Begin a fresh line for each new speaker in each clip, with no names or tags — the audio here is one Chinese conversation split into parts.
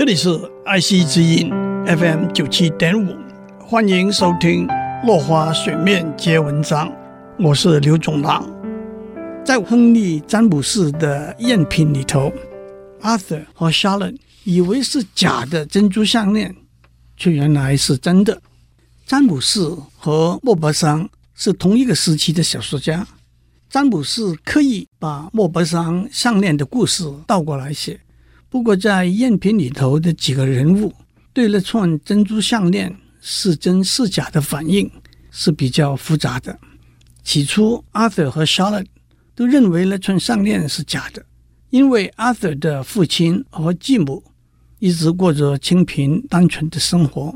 这里是爱惜之音 FM 九七点五，欢迎收听《落花水面皆文章》，我是刘总郎。在亨利·詹姆士的赝品里头，Arthur 和 Sharon 以为是假的珍珠项链，却原来是真的。詹姆士和莫泊桑是同一个时期的小说家，詹姆士刻意把莫泊桑项链的故事倒过来写。不过，在赝品里头的几个人物对那串珍珠项链是真是假的反应是比较复杂的。起初，Arthur 和 Charlotte 都认为那串项链是假的，因为 Arthur 的父亲和继母一直过着清贫单纯的生活。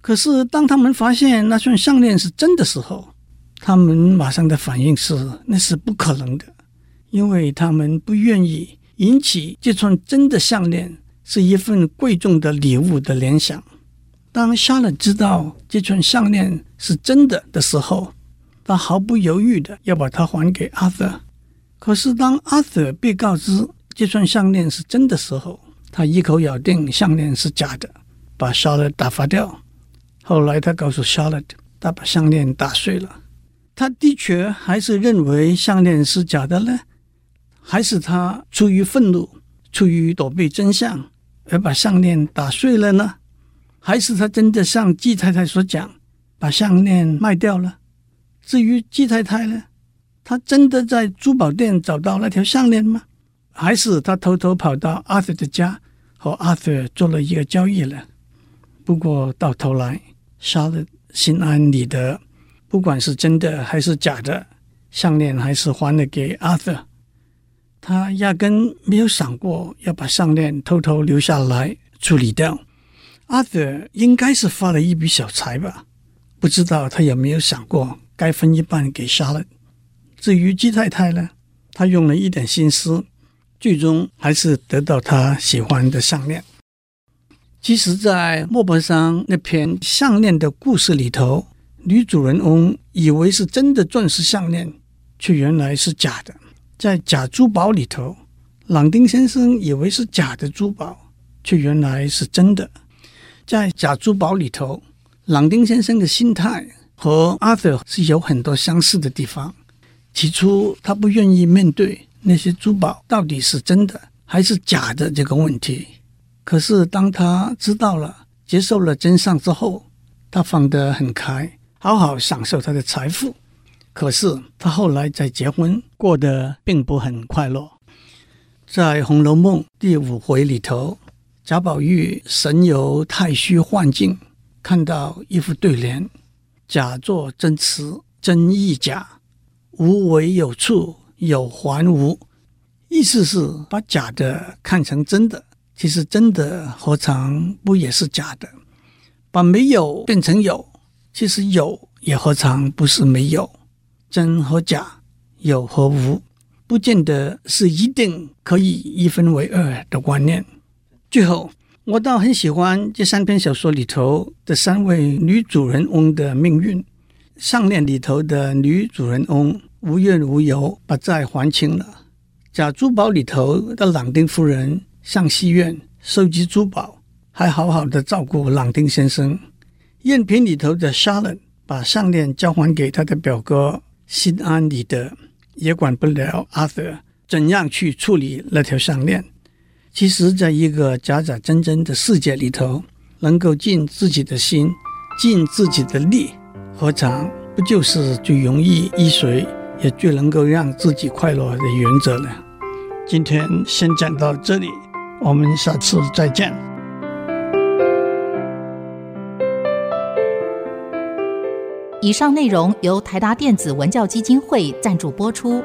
可是，当他们发现那串项链是真的时候，他们马上的反应是那是不可能的，因为他们不愿意。引起这串真的项链是一份贵重的礼物的联想。当夏勒知道这串项链是真的的时候，他毫不犹豫地要把它还给阿瑟。可是当阿瑟被告知这串项链是真的时候，他一口咬定项链是假的，把夏勒打发掉。后来他告诉夏勒，他把项链打碎了。他的确还是认为项链是假的呢？还是他出于愤怒，出于躲避真相而把项链打碎了呢？还是他真的像季太太所讲，把项链卖掉了？至于季太太呢？他真的在珠宝店找到那条项链吗？还是他偷偷跑到阿 r 的家和阿 r 做了一个交易了？不过到头来，杀了心安理得，不管是真的还是假的，项链还是还了给阿 r 他压根没有想过要把项链偷偷留下来处理掉。阿德应该是发了一笔小财吧？不知道他有没有想过该分一半给莎乐。至于鸡太太呢？他用了一点心思，最终还是得到他喜欢的项链。其实，在莫泊桑那篇项链的故事里头，女主人翁以为是真的钻石项链，却原来是假的。在假珠宝里头，朗丁先生以为是假的珠宝，却原来是真的。在假珠宝里头，朗丁先生的心态和阿瑟是有很多相似的地方。起初，他不愿意面对那些珠宝到底是真的还是假的这个问题。可是，当他知道了、接受了真相之后，他放得很开，好好享受他的财富。可是他后来再结婚，过得并不很快乐。在《红楼梦》第五回里头，贾宝玉神游太虚幻境，看到一副对联：“假作真词真亦假，无为有处有还无。”意思是把假的看成真的，其实真的何尝不也是假的？把没有变成有，其实有也何尝不是没有？真和假，有和无，不见得是一定可以一分为二的观念。最后，我倒很喜欢这三篇小说里头的三位女主人翁的命运。项链里头的女主人翁无怨无尤，把债还清了；假珠宝里头的朗丁夫人上戏院收集珠宝，还好好的照顾朗丁先生。赝品里头的莎乐把项链交还给他的表哥。心安理得，也管不了阿德怎样去处理那条项链。其实，在一个假假真真的世界里头，能够尽自己的心，尽自己的力，何尝不就是最容易依随，也最能够让自己快乐的原则呢？今天先讲到这里，我们下次再见。
以上内容由台达电子文教基金会赞助播出。